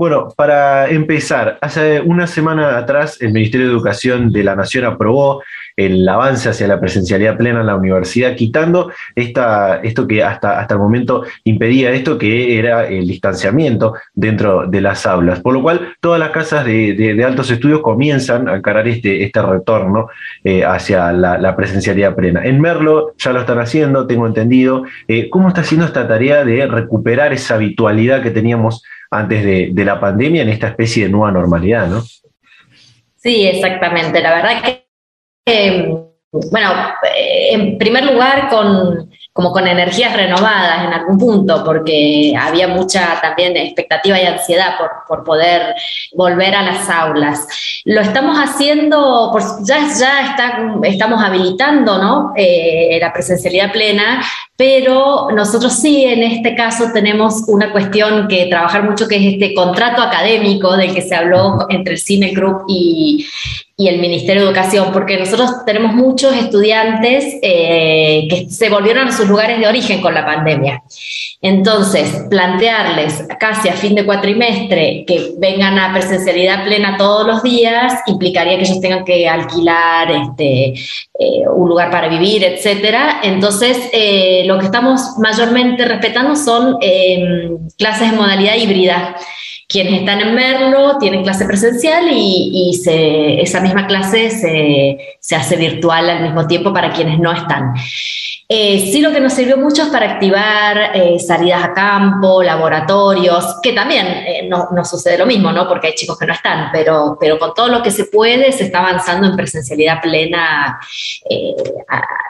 Bueno, para empezar, hace una semana atrás el Ministerio de Educación de la Nación aprobó el avance hacia la presencialidad plena en la universidad, quitando esta, esto que hasta, hasta el momento impedía esto, que era el distanciamiento dentro de las aulas. Por lo cual, todas las casas de, altos estudios comienzan a encarar este, este retorno eh, hacia la, presencialidad plena. En Merlo ya lo están haciendo, tengo entendido. Eh, ¿Cómo está haciendo esta tarea de recuperar esa habitualidad que teníamos antes de, la pandemia en esta especie de nueva normalidad, ¿no? Sí, exactamente. La verdad que, eh, bueno, eh, en primer lugar, con, como con energías renovadas en algún punto, porque había mucha también expectativa y ansiedad por, por poder volver a las aulas. Lo estamos haciendo, ya, ya estamos habilitando ¿no? Eh, la presencialidad plena, pero nosotros sí en este caso tenemos una cuestión que trabajar mucho, que es este contrato académico del que se habló entre el Cine Group y, y el Ministerio de Educación, porque nosotros tenemos muchos estudiantes eh, que se volvieron a sus lugares de origen con la pandemia. Entonces, plantearles casi a fin de cuatrimestre que vengan a presencialidad plena todos los días implicaría que ellos tengan que alquilar este, eh, un lugar para vivir, etc. Entonces, eh, lo que estamos mayormente respetando son em, clases en modalidad híbrida quienes están en Merlo tienen clase presencial y, esa misma clase se, hace virtual al mismo tiempo para quienes no están. Eh, sí, lo que nos sirvió mucho es para activar eh, salidas a campo, laboratorios, que también eh, no, sucede lo mismo, ¿no? Porque hay chicos que no están, pero, pero con todo lo que se puede se está avanzando en presencialidad plena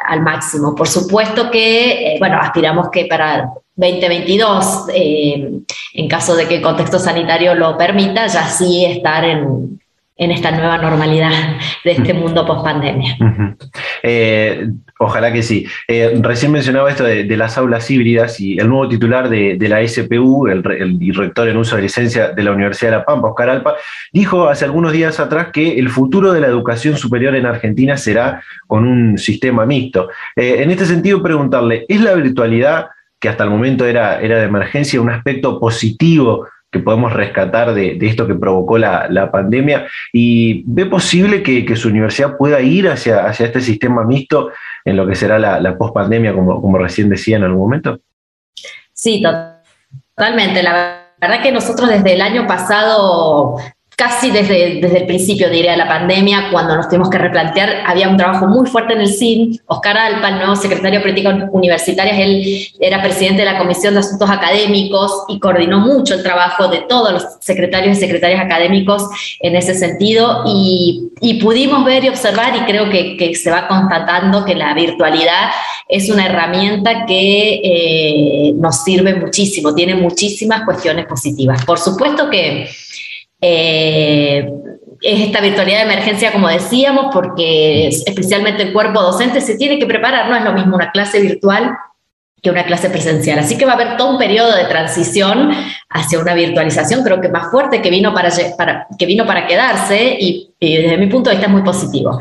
al máximo. Por supuesto que, bueno, aspiramos que para 2022, en caso de que el contexto sanitario lo permita, ya sí estar en, en esta nueva normalidad de este mundo post pandemia. Eh, ojalá que sí. Eh, recién mencionaba esto de, las aulas híbridas y el nuevo titular de, la SPU, el, el, rector en uso de licencia de la Universidad de La Pampa, Oscar Alpa, dijo hace algunos días atrás que el futuro de la educación superior en Argentina será con un sistema mixto. Eh, en este sentido, preguntarle, ¿es la virtualidad, que hasta el momento era, era de emergencia, un aspecto positivo que podemos rescatar de, esto que provocó la, pandemia y ve posible que, su universidad pueda ir hacia, hacia este sistema mixto en lo que será la, la pospandemia, como, como recién decía en algún momento? Sí, totalmente. La verdad que nosotros desde el año pasado casi desde, desde el principio, diría, de la pandemia, cuando nos tuvimos que replantear, había un trabajo muy fuerte en el CIN. Oscar Alpa, el nuevo secretario de Políticas Universitarias, él era presidente de la Comisión de Asuntos Académicos y coordinó mucho el trabajo de todos los secretarios y secretarias académicos en ese sentido. Y, pudimos ver y observar, y creo que, que, se va constatando que la virtualidad es una herramienta que eh, nos sirve muchísimo, tiene muchísimas cuestiones positivas. Por supuesto que eh, es esta virtualidad de emergencia, como decíamos, porque especialmente el cuerpo docente se tiene que preparar, no es lo mismo una clase virtual que una clase presencial. Así que va a haber todo un periodo de transición hacia una virtualización, creo que más fuerte, que vino para, que vino para quedarse y, y desde mi punto de vista es muy positivo.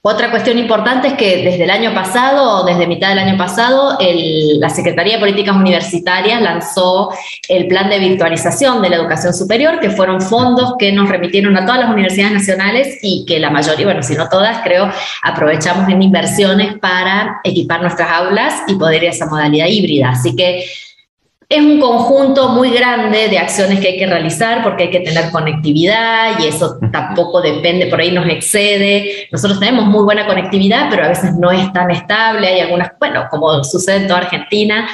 Otra cuestión importante es que desde el año pasado, desde mitad del año pasado, la Secretaría de Políticas Universitarias lanzó el plan de virtualización de la educación superior, que fueron fondos que nos remitieron a todas las universidades nacionales y que la mayoría, bueno, si no todas, creo, aprovechamos en inversiones para equipar nuestras aulas y poder ir a esa modalidad híbrida. Así que es un conjunto muy grande de acciones que hay que realizar porque hay que tener conectividad y eso tampoco depende, por ahí nos excede. Nosotros tenemos muy buena conectividad, pero a veces no es tan estable. Hay algunas, bueno, como sucede en toda Argentina,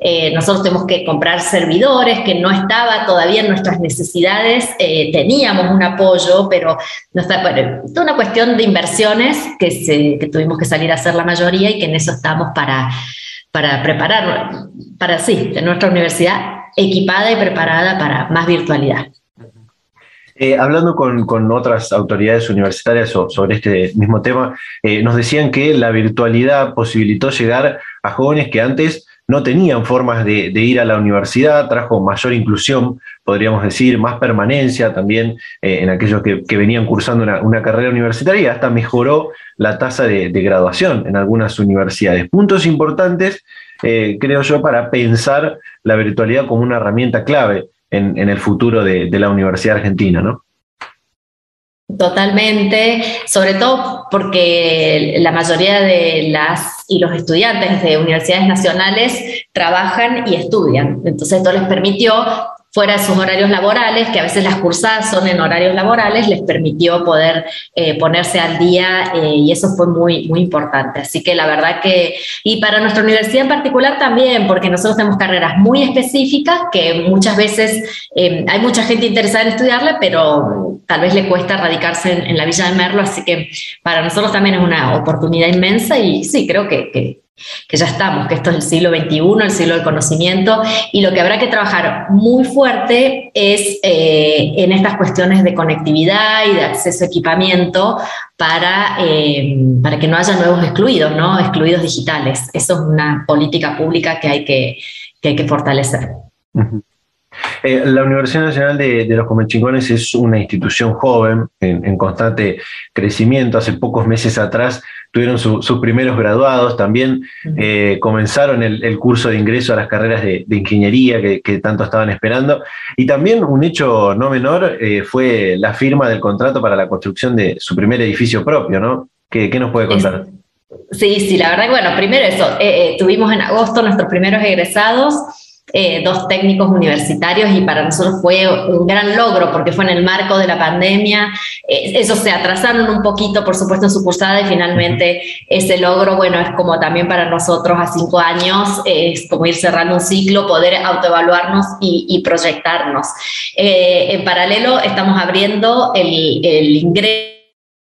eh, nosotros tenemos que comprar servidores que no estaba todavía en nuestras necesidades. Eh, teníamos un apoyo, pero no está, bueno, toda una cuestión de inversiones que, se, que tuvimos que salir a hacer la mayoría y que en eso estamos para para preparar, para sí, de nuestra universidad equipada y preparada para más virtualidad. Eh, hablando con, con, otras autoridades universitarias sobre este mismo tema, eh, nos decían que la virtualidad posibilitó llegar a jóvenes que antes no tenían formas de, ir a la universidad, trajo mayor inclusión, podríamos decir, más permanencia también eh, en aquellos que, venían cursando una, carrera universitaria hasta mejoró la tasa de, graduación en algunas universidades. Puntos importantes, eh, creo yo, para pensar la virtualidad como una herramienta clave en, el futuro de, de la Universidad Argentina, ¿no? Totalmente, sobre todo porque la mayoría de las y los estudiantes de universidades nacionales trabajan y estudian. Entonces esto les permitió fuera de sus horarios laborales, que a veces las cursadas son en horarios laborales, les permitió poder eh, ponerse al día eh, y eso fue muy, muy importante. Así que la verdad que, y para nuestra universidad en particular también, porque nosotros tenemos carreras muy específicas que muchas veces eh, hay mucha gente interesada en estudiarla, pero tal vez le cuesta radicarse en, la Villa de Merlo, así que para nosotros también es una oportunidad inmensa y sí, creo que que ya estamos, que esto es el siglo XXI, el siglo del conocimiento, y lo que habrá que trabajar muy fuerte es eh, en estas cuestiones de conectividad y de acceso a equipamiento para, eh, para que no haya nuevos excluidos, ¿no? excluidos digitales. Eso es una política pública que hay que, hay que fortalecer. Eh, la Universidad Nacional de, los Comechingones es una institución joven, en, constante crecimiento. Hace pocos meses atrás tuvieron sus primeros graduados, también eh, comenzaron el, curso de ingreso a las carreras de, ingeniería que, tanto estaban esperando. Y también un hecho no menor eh, fue la firma del contrato para la construcción de su primer edificio propio, ¿no? ¿Qué, nos puede contar? Sí, sí, la verdad que bueno, primero eso, tuvimos en agosto nuestros primeros egresados. Eh, dos técnicos universitarios y para nosotros fue un gran logro porque fue en el marco de la pandemia. Eh, esos se atrasaron un poquito, por supuesto, en su cursada y finalmente ese logro, bueno, es como también para nosotros a cinco años, es como ir cerrando un ciclo, poder autoevaluarnos y, proyectarnos. Eh, en paralelo, estamos abriendo el, el ingreso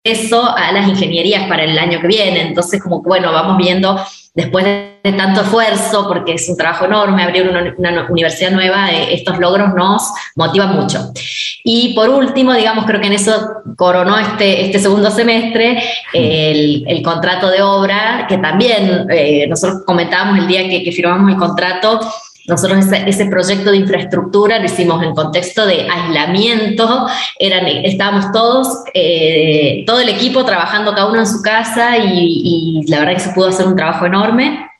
a las ingenierías para el año que viene. Entonces, como bueno, vamos viendo después de tanto esfuerzo, porque es un trabajo enorme, abrir una, universidad nueva, eh, estos logros nos motivan mucho. Y por último, digamos, creo que en eso coronó este, este segundo semestre el, contrato de obra, que también eh, nosotros comentábamos el día que, que firmamos el contrato, nosotros ese, proyecto de infraestructura lo hicimos en contexto de aislamiento, eran, estábamos todos, eh, todo el equipo trabajando cada uno en su casa y, y la verdad que se pudo hacer un trabajo enorme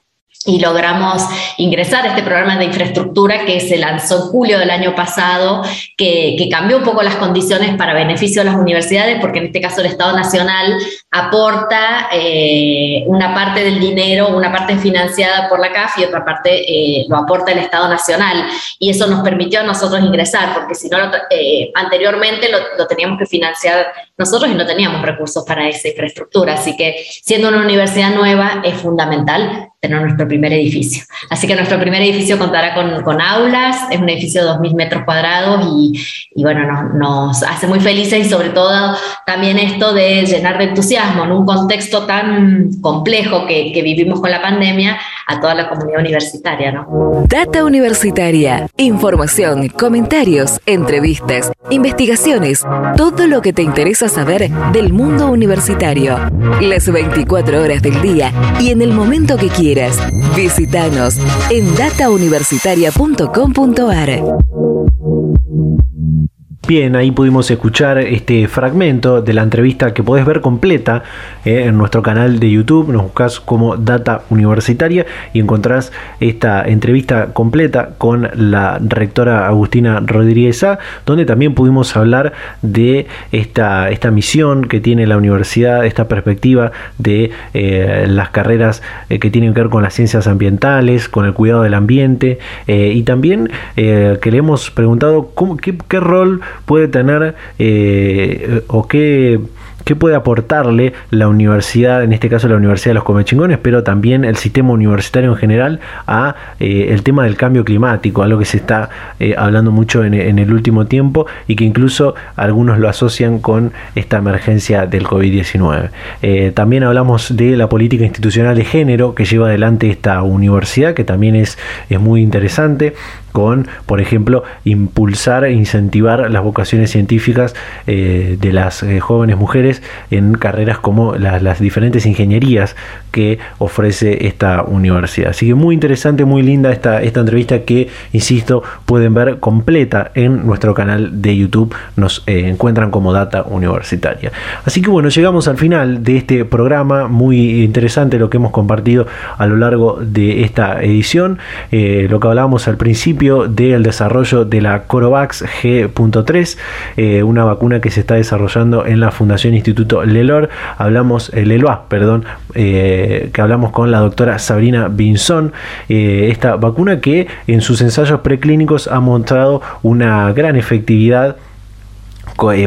y logramos ingresar a este programa de infraestructura que se lanzó en julio del año pasado, que, cambió un poco las condiciones para beneficio de las universidades, porque en este caso el Estado Nacional aporta eh, una parte del dinero, una parte financiada por la CAF y otra parte eh, lo aporta el Estado Nacional. Y eso nos permitió a nosotros ingresar, porque si no, eh, anteriormente lo, lo teníamos que financiar nosotros y no teníamos recursos para esa infraestructura. Así que siendo una universidad nueva es fundamental tener nuestro primer edificio. Así que nuestro primer edificio contará con, con aulas, es un edificio de 2.000 metros cuadrados y, y bueno, nos, nos, hace muy felices y sobre todo también esto de llenar de entusiasmo en un contexto tan complejo que, que vivimos con la pandemia a toda la comunidad universitaria. ¿no? Data Universitaria, información, comentarios, entrevistas, investigaciones, todo lo que te interesa saber del mundo universitario. Las 24 horas del día y en el momento que quieras. Visítanos en datauniversitaria.com.ar. Bien, ahí pudimos escuchar este fragmento de la entrevista que podés ver completa eh, en nuestro canal de YouTube. Nos buscas como Data Universitaria y encontrás esta entrevista completa con la rectora Agustina Rodríguez A, donde también pudimos hablar de esta, esta misión que tiene la universidad, esta perspectiva de eh, las carreras eh, que tienen que ver con las ciencias ambientales, con el cuidado del ambiente y también que le hemos preguntado qué, rol puede tener o qué qué puede aportarle la universidad, en este caso la Universidad de los Comechingones, pero también el sistema universitario en general a eh, el tema del cambio climático, algo que se está eh, hablando mucho en, el último tiempo y que incluso algunos lo asocian con esta emergencia del COVID-19. Eh, también hablamos de la política institucional de género que lleva adelante esta universidad, que también es, es muy interesante con, por ejemplo, impulsar e incentivar las vocaciones científicas de las jóvenes mujeres en carreras como las, diferentes ingenierías que ofrece esta universidad. Así que muy interesante, muy linda esta, esta entrevista que, insisto, pueden ver completa en nuestro canal de YouTube. Nos eh, encuentran como Data Universitaria. Así que bueno, llegamos al final de este programa. Muy interesante lo que hemos compartido a lo largo de esta edición. Eh, lo que hablábamos al principio del desarrollo de la Corovax G.3, eh, una vacuna que se está desarrollando en la Fundación Instituto Lelor, hablamos, eh, perdón, eh, que hablamos con la doctora Sabrina Binson, eh, esta vacuna que en sus ensayos preclínicos ha mostrado una gran efectividad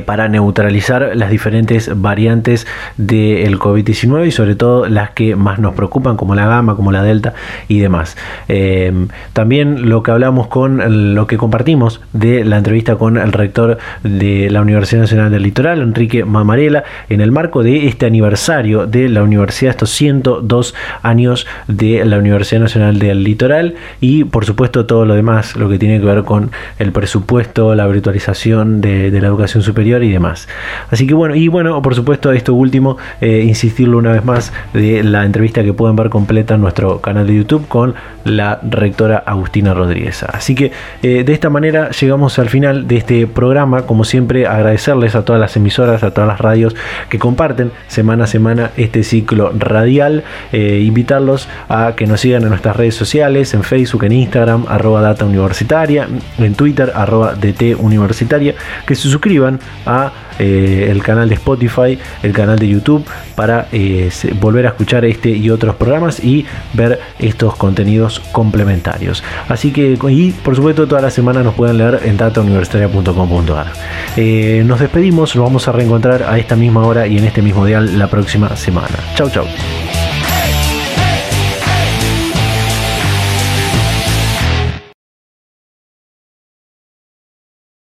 para neutralizar las diferentes variantes del COVID-19 y sobre todo las que más nos preocupan como la gamma, como la delta y demás. Eh, también lo que hablamos con lo que compartimos de la entrevista con el rector de la Universidad Nacional del Litoral, Enrique Mamarela, en el marco de este aniversario de la universidad, estos 102 años de la Universidad Nacional del Litoral y por supuesto todo lo demás, lo que tiene que ver con el presupuesto, la virtualización de la educación superior y demás. Así que bueno, y bueno, por supuesto, esto último, eh, insistirlo una vez más de la entrevista que pueden ver completa en nuestro canal de YouTube con la rectora Agustina Rodríguez. Así que eh, de esta manera llegamos al final de este programa. Como siempre, agradecerles a todas las emisoras, a todas las radios que comparten semana a semana este ciclo radial. Eh, invitarlos a que nos sigan en nuestras redes sociales, en Facebook, en Instagram, arroba data universitaria, en Twitter, arroba DT universitaria, que se suscriban a eh, el canal de Spotify, el canal de YouTube para eh, volver a escuchar este y otros programas y ver estos contenidos complementarios. Así que, y por supuesto, toda la semana nos pueden leer en datauniversitaria.com.ar. Eh, nos despedimos, nos vamos a reencontrar a esta misma hora y en este mismo dial la próxima semana. Chau, chau.